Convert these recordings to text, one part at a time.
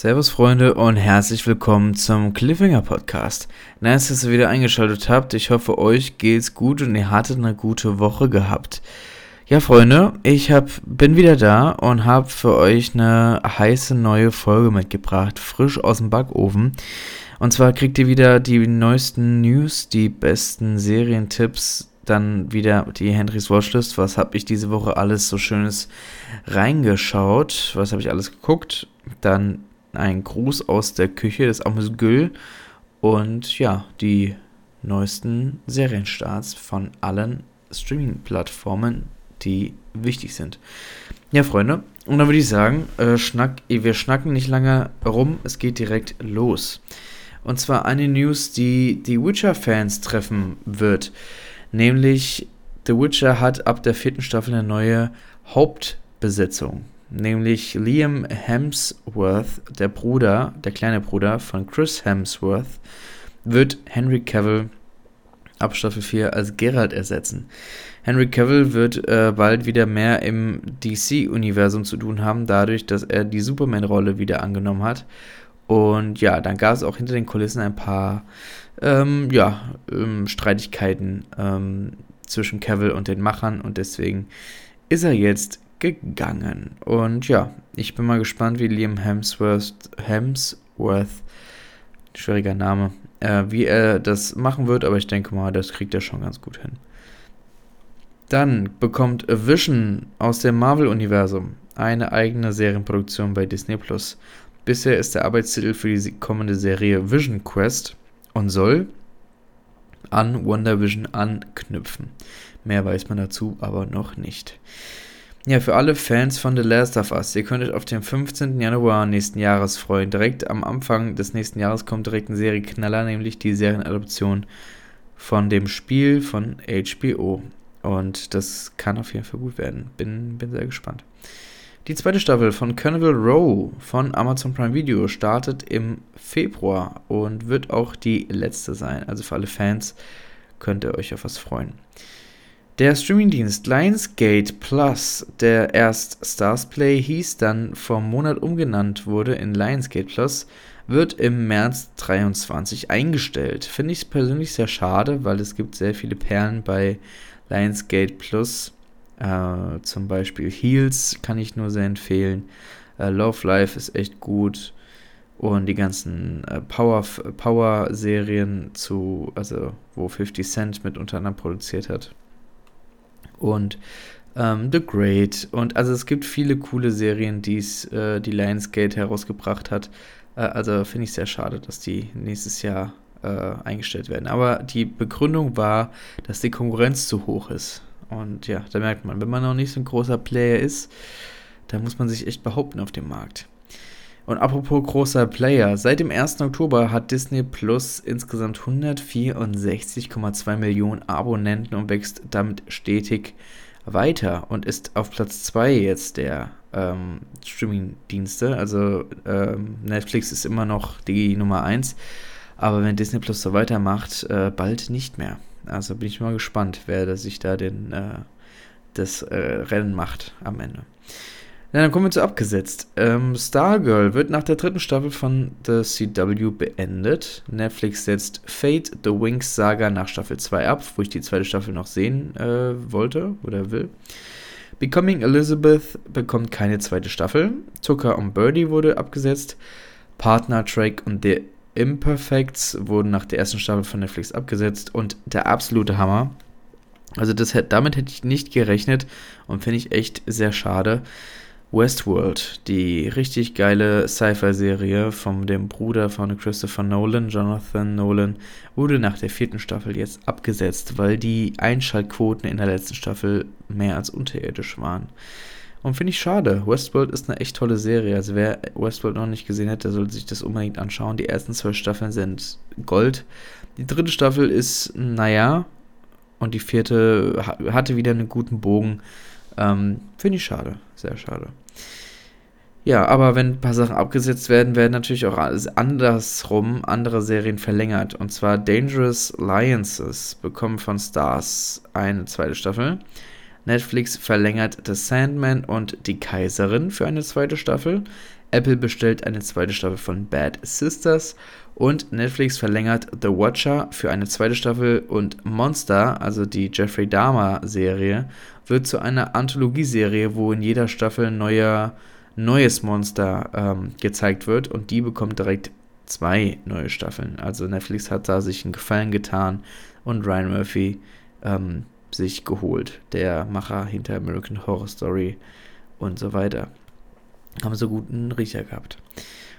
Servus Freunde und herzlich willkommen zum Cliffhanger Podcast. Nice, dass ihr wieder eingeschaltet habt. Ich hoffe, euch geht's gut und ihr hattet eine gute Woche gehabt. Ja, Freunde, ich hab, bin wieder da und habe für euch eine heiße neue Folge mitgebracht, frisch aus dem Backofen. Und zwar kriegt ihr wieder die neuesten News, die besten Serientipps, dann wieder die Henrys Watchlist. Was habe ich diese Woche alles so Schönes reingeschaut? Was habe ich alles geguckt? Dann ein Gruß aus der Küche des Amus Gül und ja, die neuesten Serienstarts von allen Streaming-Plattformen, die wichtig sind. Ja, Freunde, und dann würde ich sagen, äh, schnack, wir schnacken nicht lange rum, es geht direkt los. Und zwar eine News, die die Witcher-Fans treffen wird. Nämlich, The Witcher hat ab der vierten Staffel eine neue Hauptbesetzung nämlich Liam Hemsworth, der Bruder, der kleine Bruder von Chris Hemsworth, wird Henry Cavill ab Staffel 4 als Geralt ersetzen. Henry Cavill wird äh, bald wieder mehr im DC-Universum zu tun haben, dadurch, dass er die Superman-Rolle wieder angenommen hat. Und ja, dann gab es auch hinter den Kulissen ein paar ähm, ja, ähm, Streitigkeiten ähm, zwischen Cavill und den Machern und deswegen ist er jetzt gegangen. Und ja, ich bin mal gespannt, wie Liam Hemsworth, Hemsworth schwieriger Name, äh, wie er das machen wird, aber ich denke mal, das kriegt er schon ganz gut hin. Dann bekommt Vision aus dem Marvel-Universum eine eigene Serienproduktion bei Disney Plus. Bisher ist der Arbeitstitel für die kommende Serie Vision Quest und soll an Wonder Vision anknüpfen. Mehr weiß man dazu aber noch nicht. Ja, für alle Fans von The Last of Us, ihr könnt euch auf den 15. Januar nächsten Jahres freuen. Direkt am Anfang des nächsten Jahres kommt direkt eine Serie Knaller, nämlich die Serienadoption von dem Spiel von HBO. Und das kann auf jeden Fall gut werden. Bin, bin sehr gespannt. Die zweite Staffel von Carnival Row von Amazon Prime Video startet im Februar und wird auch die letzte sein. Also für alle Fans könnt ihr euch auf was freuen. Der Streamingdienst Lionsgate Plus, der erst Starsplay hieß, dann einem Monat umgenannt wurde in Lionsgate Plus, wird im März 23 eingestellt. Finde ich persönlich sehr schade, weil es gibt sehr viele Perlen bei Lionsgate Plus. Äh, zum Beispiel Heels kann ich nur sehr empfehlen. Äh, Love Life ist echt gut. Und die ganzen äh, Power, Power zu, also wo 50 Cent mit unter anderem produziert hat und ähm, The Great. Und also es gibt viele coole Serien, die's, äh, die Lionsgate herausgebracht hat. Äh, also finde ich sehr schade, dass die nächstes Jahr äh, eingestellt werden. Aber die Begründung war, dass die Konkurrenz zu hoch ist. Und ja, da merkt man, wenn man noch nicht so ein großer Player ist, dann muss man sich echt behaupten auf dem Markt. Und apropos großer Player, seit dem 1. Oktober hat Disney Plus insgesamt 164,2 Millionen Abonnenten und wächst damit stetig weiter und ist auf Platz 2 jetzt der ähm, Streaming-Dienste. Also ähm, Netflix ist immer noch die Nummer 1, aber wenn Disney Plus so weitermacht, äh, bald nicht mehr. Also bin ich mal gespannt, wer sich da den, äh, das äh, Rennen macht am Ende. Ja, dann kommen wir zu abgesetzt. Ähm, Stargirl wird nach der dritten Staffel von The CW beendet. Netflix setzt Fate The Wings Saga nach Staffel 2 ab, wo ich die zweite Staffel noch sehen äh, wollte oder will. Becoming Elizabeth bekommt keine zweite Staffel. Tucker und Birdie wurde abgesetzt. Partner Track und The Imperfects wurden nach der ersten Staffel von Netflix abgesetzt. Und der absolute Hammer. Also das, damit hätte ich nicht gerechnet und finde ich echt sehr schade. Westworld, die richtig geile Sci-Fi-Serie von dem Bruder von Christopher Nolan, Jonathan Nolan, wurde nach der vierten Staffel jetzt abgesetzt, weil die Einschaltquoten in der letzten Staffel mehr als unterirdisch waren. Und finde ich schade. Westworld ist eine echt tolle Serie. Also wer Westworld noch nicht gesehen hat, der sollte sich das unbedingt anschauen. Die ersten zwei Staffeln sind Gold. Die dritte Staffel ist, naja, und die vierte hatte wieder einen guten Bogen. Ähm, Finde ich schade. Sehr schade. Ja, aber wenn ein paar Sachen abgesetzt werden, werden natürlich auch andersrum andere Serien verlängert. Und zwar Dangerous Alliances bekommen von Stars eine zweite Staffel. Netflix verlängert The Sandman und Die Kaiserin für eine zweite Staffel. Apple bestellt eine zweite Staffel von Bad Sisters und Netflix verlängert The Watcher für eine zweite Staffel und Monster, also die Jeffrey Dahmer Serie, wird zu einer Anthologieserie, wo in jeder Staffel ein neuer, neues Monster ähm, gezeigt wird und die bekommt direkt zwei neue Staffeln. Also Netflix hat da sich einen Gefallen getan und Ryan Murphy ähm, sich geholt, der Macher hinter American Horror Story und so weiter. Haben so guten Riecher gehabt.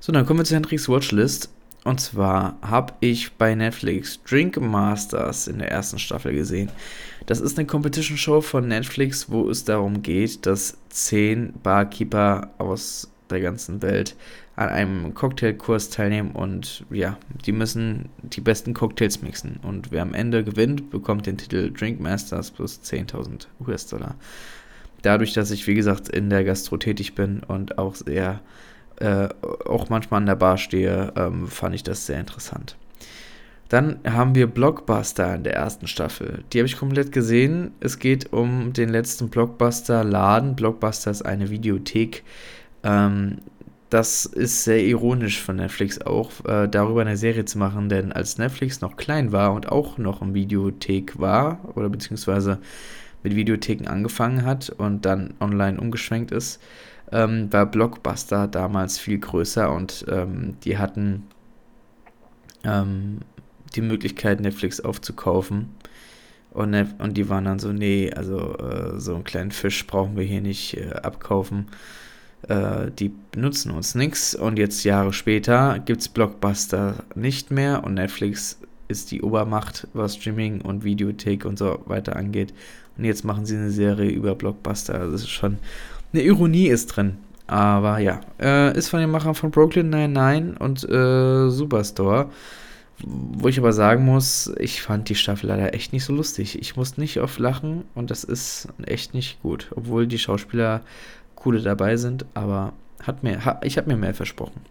So, dann kommen wir zu Hendricks Watchlist. Und zwar habe ich bei Netflix Drink Masters in der ersten Staffel gesehen. Das ist eine Competition-Show von Netflix, wo es darum geht, dass zehn Barkeeper aus der ganzen Welt an einem Cocktailkurs teilnehmen und ja, die müssen die besten Cocktails mixen. Und wer am Ende gewinnt, bekommt den Titel Drink Masters plus 10.000 US-Dollar. Dadurch, dass ich, wie gesagt, in der Gastro tätig bin und auch sehr, äh, auch manchmal an der Bar stehe, ähm, fand ich das sehr interessant. Dann haben wir Blockbuster in der ersten Staffel. Die habe ich komplett gesehen. Es geht um den letzten Blockbuster-Laden. Blockbuster ist eine Videothek. Ähm, das ist sehr ironisch von Netflix auch, äh, darüber eine Serie zu machen, denn als Netflix noch klein war und auch noch im Videothek war, oder beziehungsweise mit Videotheken angefangen hat und dann online umgeschwenkt ist, ähm, war Blockbuster damals viel größer und ähm, die hatten ähm, die Möglichkeit, Netflix aufzukaufen. Und, und die waren dann so, nee, also äh, so einen kleinen Fisch brauchen wir hier nicht äh, abkaufen äh, die benutzen uns nichts. Und jetzt Jahre später gibt es Blockbuster nicht mehr und Netflix ist die Obermacht, was Streaming und Videothek und so weiter angeht. Und jetzt machen sie eine Serie über Blockbuster. Also ist schon eine Ironie ist drin. Aber ja, äh, ist von den Machern von Brooklyn Nine-Nine und äh, Superstore. Wo ich aber sagen muss, ich fand die Staffel leider echt nicht so lustig. Ich musste nicht oft lachen und das ist echt nicht gut. Obwohl die Schauspieler coole dabei sind, aber hat mir, ha, ich habe mir mehr versprochen.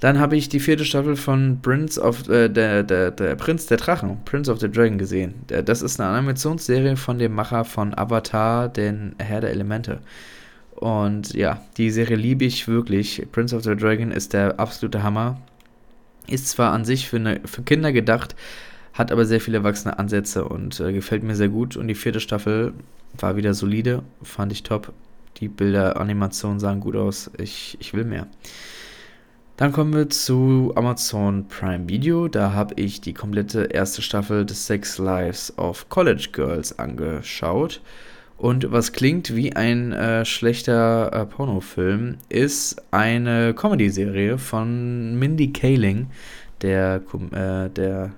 Dann habe ich die vierte Staffel von Prince of äh, der, der, der Prinz der Drachen, Prince of the Dragon gesehen. Das ist eine Animationsserie von dem Macher von Avatar, den Herr der Elemente. Und ja, die Serie liebe ich wirklich. Prince of the Dragon ist der absolute Hammer. Ist zwar an sich für, eine, für Kinder gedacht, hat aber sehr viele erwachsene Ansätze und äh, gefällt mir sehr gut. Und die vierte Staffel war wieder solide, fand ich top. Die Bilder, Animationen sahen gut aus. Ich, ich will mehr. Dann kommen wir zu Amazon Prime Video. Da habe ich die komplette erste Staffel des Sex Lives of College Girls angeschaut. Und was klingt wie ein äh, schlechter äh, Pornofilm, ist eine Comedy-Serie von Mindy Kaling, der, äh, der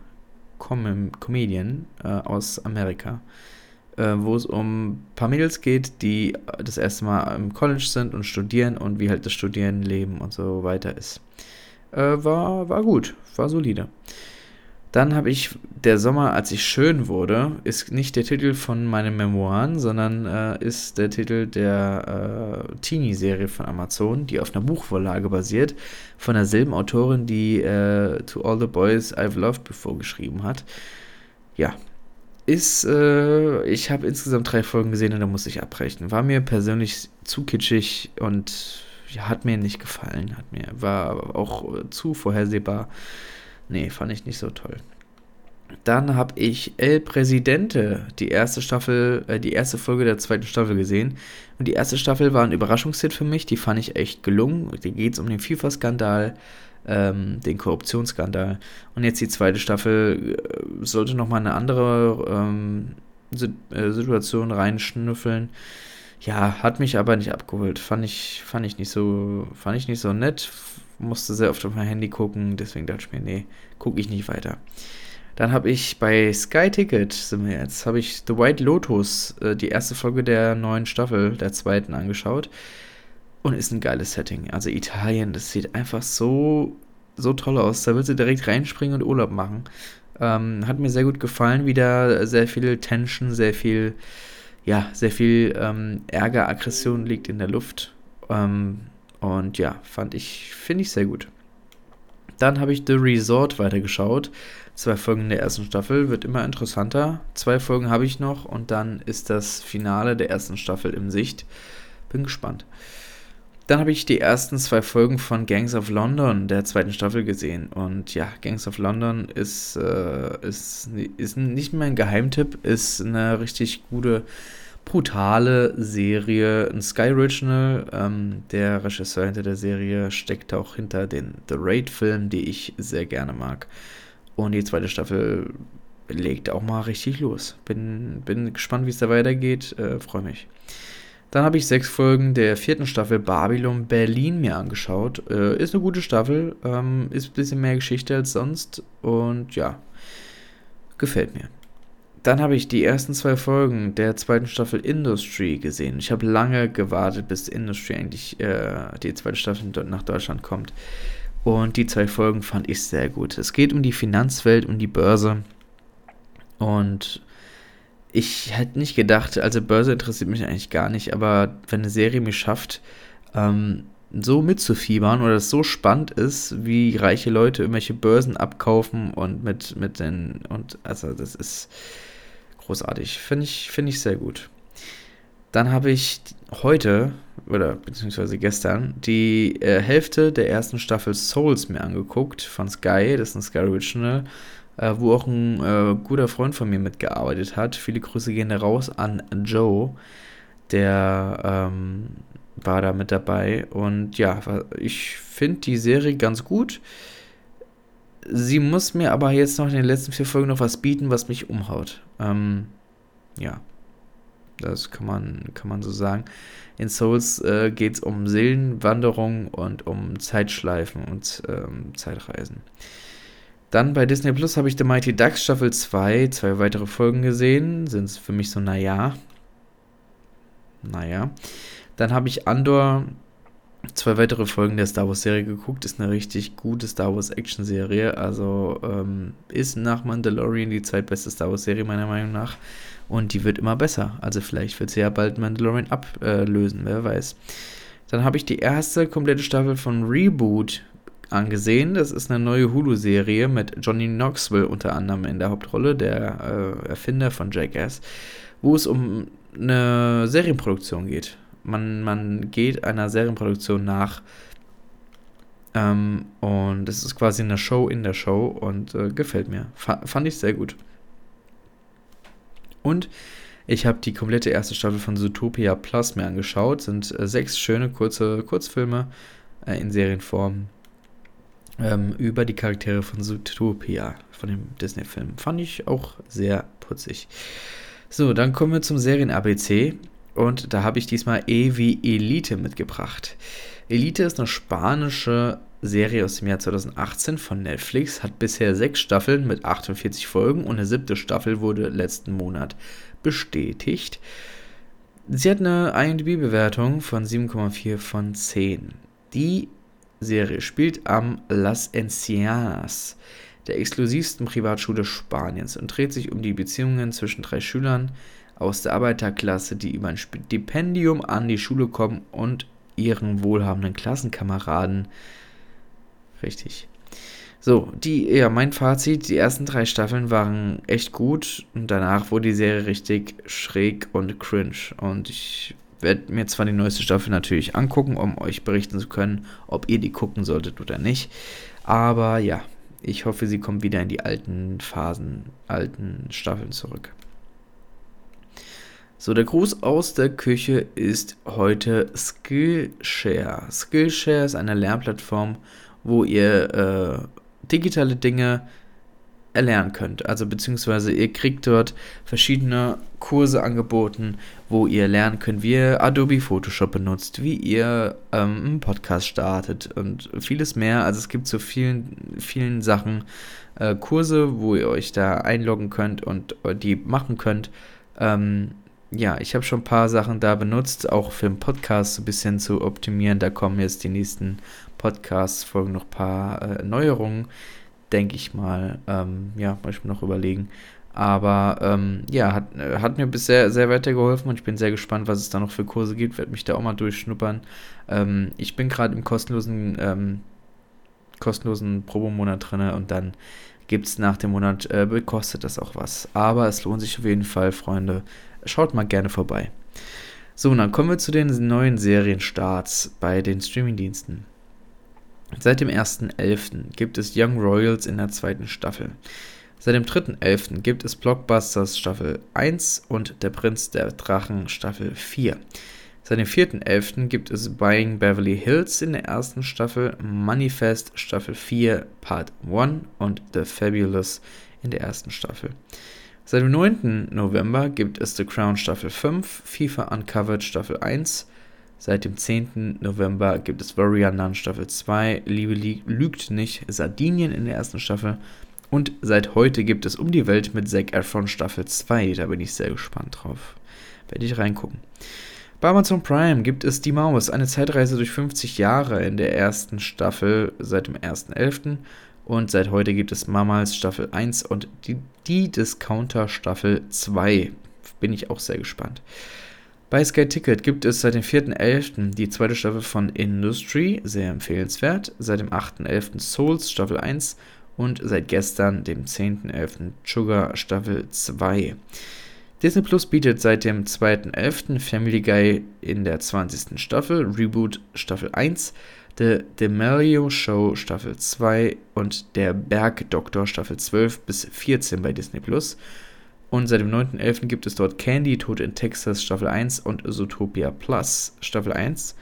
Com Comedian äh, aus Amerika äh, wo es um ein paar Mädels geht, die das erste Mal im College sind und studieren und wie halt das Studierendenleben und so weiter ist. Äh, war, war gut, war solide. Dann habe ich Der Sommer, als ich schön wurde, ist nicht der Titel von meinen Memoiren, sondern äh, ist der Titel der äh, Teenie-Serie von Amazon, die auf einer Buchvorlage basiert, von derselben Autorin, die äh, To All the Boys I've Loved Before geschrieben hat. Ja, ist, äh, ich habe insgesamt drei Folgen gesehen und da musste ich abbrechen. War mir persönlich zu kitschig und ja, hat mir nicht gefallen. Hat mir, war auch zu vorhersehbar. Nee, fand ich nicht so toll. Dann habe ich El Presidente, die erste Staffel, äh, die erste Folge der zweiten Staffel gesehen. Und die erste Staffel war ein Überraschungshit für mich. Die fand ich echt gelungen. Da geht es um den FIFA-Skandal ähm, den Korruptionsskandal. Und jetzt die zweite Staffel äh, sollte nochmal eine andere ähm, äh, Situation reinschnüffeln. Ja, hat mich aber nicht abgeholt. Fand ich, fand ich nicht so, fand ich nicht so nett. Musste sehr oft auf mein Handy gucken, deswegen dachte ich mir, nee, gucke ich nicht weiter. Dann habe ich bei Sky Ticket, sind wir jetzt, habe ich The White Lotus, äh, die erste Folge der neuen Staffel, der zweiten, angeschaut. Und ist ein geiles Setting. Also Italien, das sieht einfach so, so toll aus. Da willst du direkt reinspringen und Urlaub machen. Ähm, hat mir sehr gut gefallen. Wieder sehr viel Tension, sehr viel, ja, sehr viel ähm, Ärger, Aggression liegt in der Luft. Ähm, und ja, fand ich, finde ich sehr gut. Dann habe ich The Resort weitergeschaut. Zwei Folgen der ersten Staffel, wird immer interessanter. Zwei Folgen habe ich noch und dann ist das Finale der ersten Staffel in Sicht. Bin gespannt. Dann habe ich die ersten zwei Folgen von Gangs of London der zweiten Staffel gesehen. Und ja, Gangs of London ist, äh, ist, ist nicht mehr ein Geheimtipp, ist eine richtig gute, brutale Serie, ein Sky Original. Ähm, der Regisseur hinter der Serie steckt auch hinter den The Raid-Filmen, die ich sehr gerne mag. Und die zweite Staffel legt auch mal richtig los. Bin, bin gespannt, wie es da weitergeht. Äh, Freue mich. Dann habe ich sechs Folgen der vierten Staffel Babylon Berlin mir angeschaut. Äh, ist eine gute Staffel, ähm, ist ein bisschen mehr Geschichte als sonst und ja, gefällt mir. Dann habe ich die ersten zwei Folgen der zweiten Staffel Industry gesehen. Ich habe lange gewartet, bis Industry eigentlich äh, die zweite Staffel nach Deutschland kommt. Und die zwei Folgen fand ich sehr gut. Es geht um die Finanzwelt, um die Börse. Und ich hätte nicht gedacht, also Börse interessiert mich eigentlich gar nicht, aber wenn eine Serie mich schafft, ähm, so mitzufiebern oder es so spannend ist, wie reiche Leute irgendwelche Börsen abkaufen und mit, mit den, und also das ist großartig. Finde ich, finde ich sehr gut. Dann habe ich heute, oder beziehungsweise gestern, die äh, Hälfte der ersten Staffel Souls mir angeguckt von Sky, das ist ein Sky Original äh, wo auch ein äh, guter Freund von mir mitgearbeitet hat. Viele Grüße gehen raus an Joe, der ähm, war da mit dabei. Und ja, ich finde die Serie ganz gut. Sie muss mir aber jetzt noch in den letzten vier Folgen noch was bieten, was mich umhaut. Ähm, ja, das kann man, kann man so sagen. In Souls äh, geht es um Seelenwanderung und um Zeitschleifen und ähm, Zeitreisen. Dann bei Disney Plus habe ich The Mighty Ducks Staffel 2, zwei weitere Folgen gesehen. Sind es für mich so, naja. Naja. Dann habe ich Andor zwei weitere Folgen der Star Wars Serie geguckt. Ist eine richtig gute Star Wars Action Serie. Also ähm, ist nach Mandalorian die zweitbeste Star Wars Serie meiner Meinung nach. Und die wird immer besser. Also vielleicht wird sie ja bald Mandalorian ablösen, wer weiß. Dann habe ich die erste komplette Staffel von Reboot angesehen. Das ist eine neue Hulu-Serie mit Johnny Knoxville unter anderem in der Hauptrolle, der äh, Erfinder von Jackass, wo es um eine Serienproduktion geht. Man, man geht einer Serienproduktion nach ähm, und es ist quasi eine Show in der Show und äh, gefällt mir. F fand ich sehr gut. Und ich habe die komplette erste Staffel von Zootopia Plus mir angeschaut. Sind äh, sechs schöne kurze Kurzfilme äh, in Serienform ähm, über die Charaktere von Zootopia, von dem Disney-Film. Fand ich auch sehr putzig. So, dann kommen wir zum Serien-ABC. Und da habe ich diesmal E wie Elite mitgebracht. Elite ist eine spanische Serie aus dem Jahr 2018 von Netflix, hat bisher sechs Staffeln mit 48 Folgen und eine siebte Staffel wurde letzten Monat bestätigt. Sie hat eine IMDb-Bewertung von 7,4 von 10. Die Serie spielt am Las Encianas, der exklusivsten Privatschule Spaniens, und dreht sich um die Beziehungen zwischen drei Schülern aus der Arbeiterklasse, die über ein Stipendium an die Schule kommen und ihren wohlhabenden Klassenkameraden. Richtig. So, die, ja, mein Fazit, die ersten drei Staffeln waren echt gut und danach wurde die Serie richtig schräg und cringe. Und ich werde mir zwar die neueste Staffel natürlich angucken, um euch berichten zu können, ob ihr die gucken solltet oder nicht. Aber ja, ich hoffe, sie kommt wieder in die alten Phasen, alten Staffeln zurück. So, der Gruß aus der Küche ist heute Skillshare. Skillshare ist eine Lernplattform, wo ihr äh, digitale Dinge erlernen könnt. Also beziehungsweise ihr kriegt dort verschiedene Kurse angeboten, wo ihr lernen könnt, wie ihr Adobe Photoshop benutzt, wie ihr ähm, einen Podcast startet und vieles mehr. Also es gibt so vielen, vielen Sachen, äh, Kurse, wo ihr euch da einloggen könnt und äh, die machen könnt. Ähm, ja, ich habe schon ein paar Sachen da benutzt, auch für den Podcast ein bisschen zu optimieren. Da kommen jetzt die nächsten Podcasts, folgen noch ein paar äh, Neuerungen denke ich mal. Ähm, ja, muss ich mir noch überlegen. Aber ähm, ja, hat, hat mir bisher sehr weitergeholfen und ich bin sehr gespannt, was es da noch für Kurse gibt. Werde mich da auch mal durchschnuppern. Ähm, ich bin gerade im kostenlosen, ähm, kostenlosen Probemonat drin und dann gibt es nach dem Monat, äh, kostet das auch was. Aber es lohnt sich auf jeden Fall, Freunde. Schaut mal gerne vorbei. So, dann kommen wir zu den neuen Serienstarts bei den Streamingdiensten. Seit dem 1.11. gibt es Young Royals in der zweiten Staffel. Seit dem 3.11. gibt es Blockbusters Staffel 1 und Der Prinz der Drachen Staffel 4. Seit dem 4.11. gibt es Buying Beverly Hills in der ersten Staffel, Manifest Staffel 4 Part 1 und The Fabulous in der ersten Staffel. Seit dem 9. November gibt es The Crown Staffel 5, FIFA Uncovered Staffel 1. Seit dem 10. November gibt es Warrior Nun Staffel 2, Liebe lügt nicht, Sardinien in der ersten Staffel und seit heute gibt es Um die Welt mit Zac Efron Staffel 2. Da bin ich sehr gespannt drauf. Werde ich reingucken. Bei Amazon Prime gibt es Die Maus, eine Zeitreise durch 50 Jahre in der ersten Staffel seit dem 1.11. Und seit heute gibt es Mammals Staffel 1 und die, die Discounter Staffel 2. Bin ich auch sehr gespannt. Bei Sky Ticket gibt es seit dem 4.11. die zweite Staffel von Industry, sehr empfehlenswert. Seit dem 8.11. Souls Staffel 1 und seit gestern, dem 10.11., Sugar Staffel 2. Disney Plus bietet seit dem 2.11. Family Guy in der 20. Staffel, Reboot Staffel 1, The Demelio Show Staffel 2 und Der Bergdoktor Staffel 12 bis 14 bei Disney Plus. Und seit dem 9.11. gibt es dort Candy, Tod in Texas Staffel 1 und Zootopia Plus Staffel 1.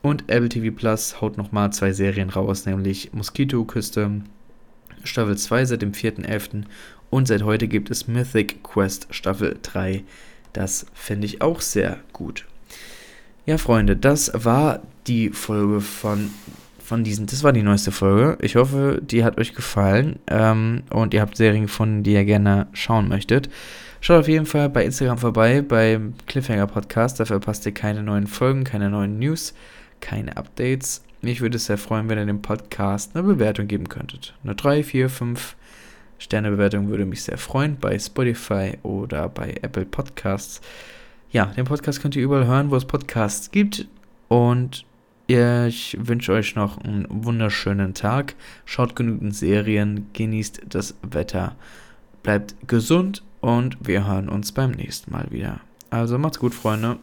Und Apple TV Plus haut nochmal zwei Serien raus, nämlich Moskito-Küste Staffel 2 seit dem 4.11. Und seit heute gibt es Mythic Quest Staffel 3. Das finde ich auch sehr gut. Ja, Freunde, das war die Folge von, von diesen. Das war die neueste Folge. Ich hoffe, die hat euch gefallen. Ähm, und ihr habt Serien gefunden, die ihr gerne schauen möchtet. Schaut auf jeden Fall bei Instagram vorbei, beim Cliffhanger Podcast. Da verpasst ihr keine neuen Folgen, keine neuen News, keine Updates. Mich würde es sehr freuen, wenn ihr dem Podcast eine Bewertung geben könntet. Eine 3, 4, 5 Sternebewertung würde mich sehr freuen bei Spotify oder bei Apple Podcasts. Ja, den Podcast könnt ihr überall hören, wo es Podcasts gibt. Und ich wünsche euch noch einen wunderschönen Tag. Schaut genügend Serien, genießt das Wetter, bleibt gesund und wir hören uns beim nächsten Mal wieder. Also macht's gut, Freunde.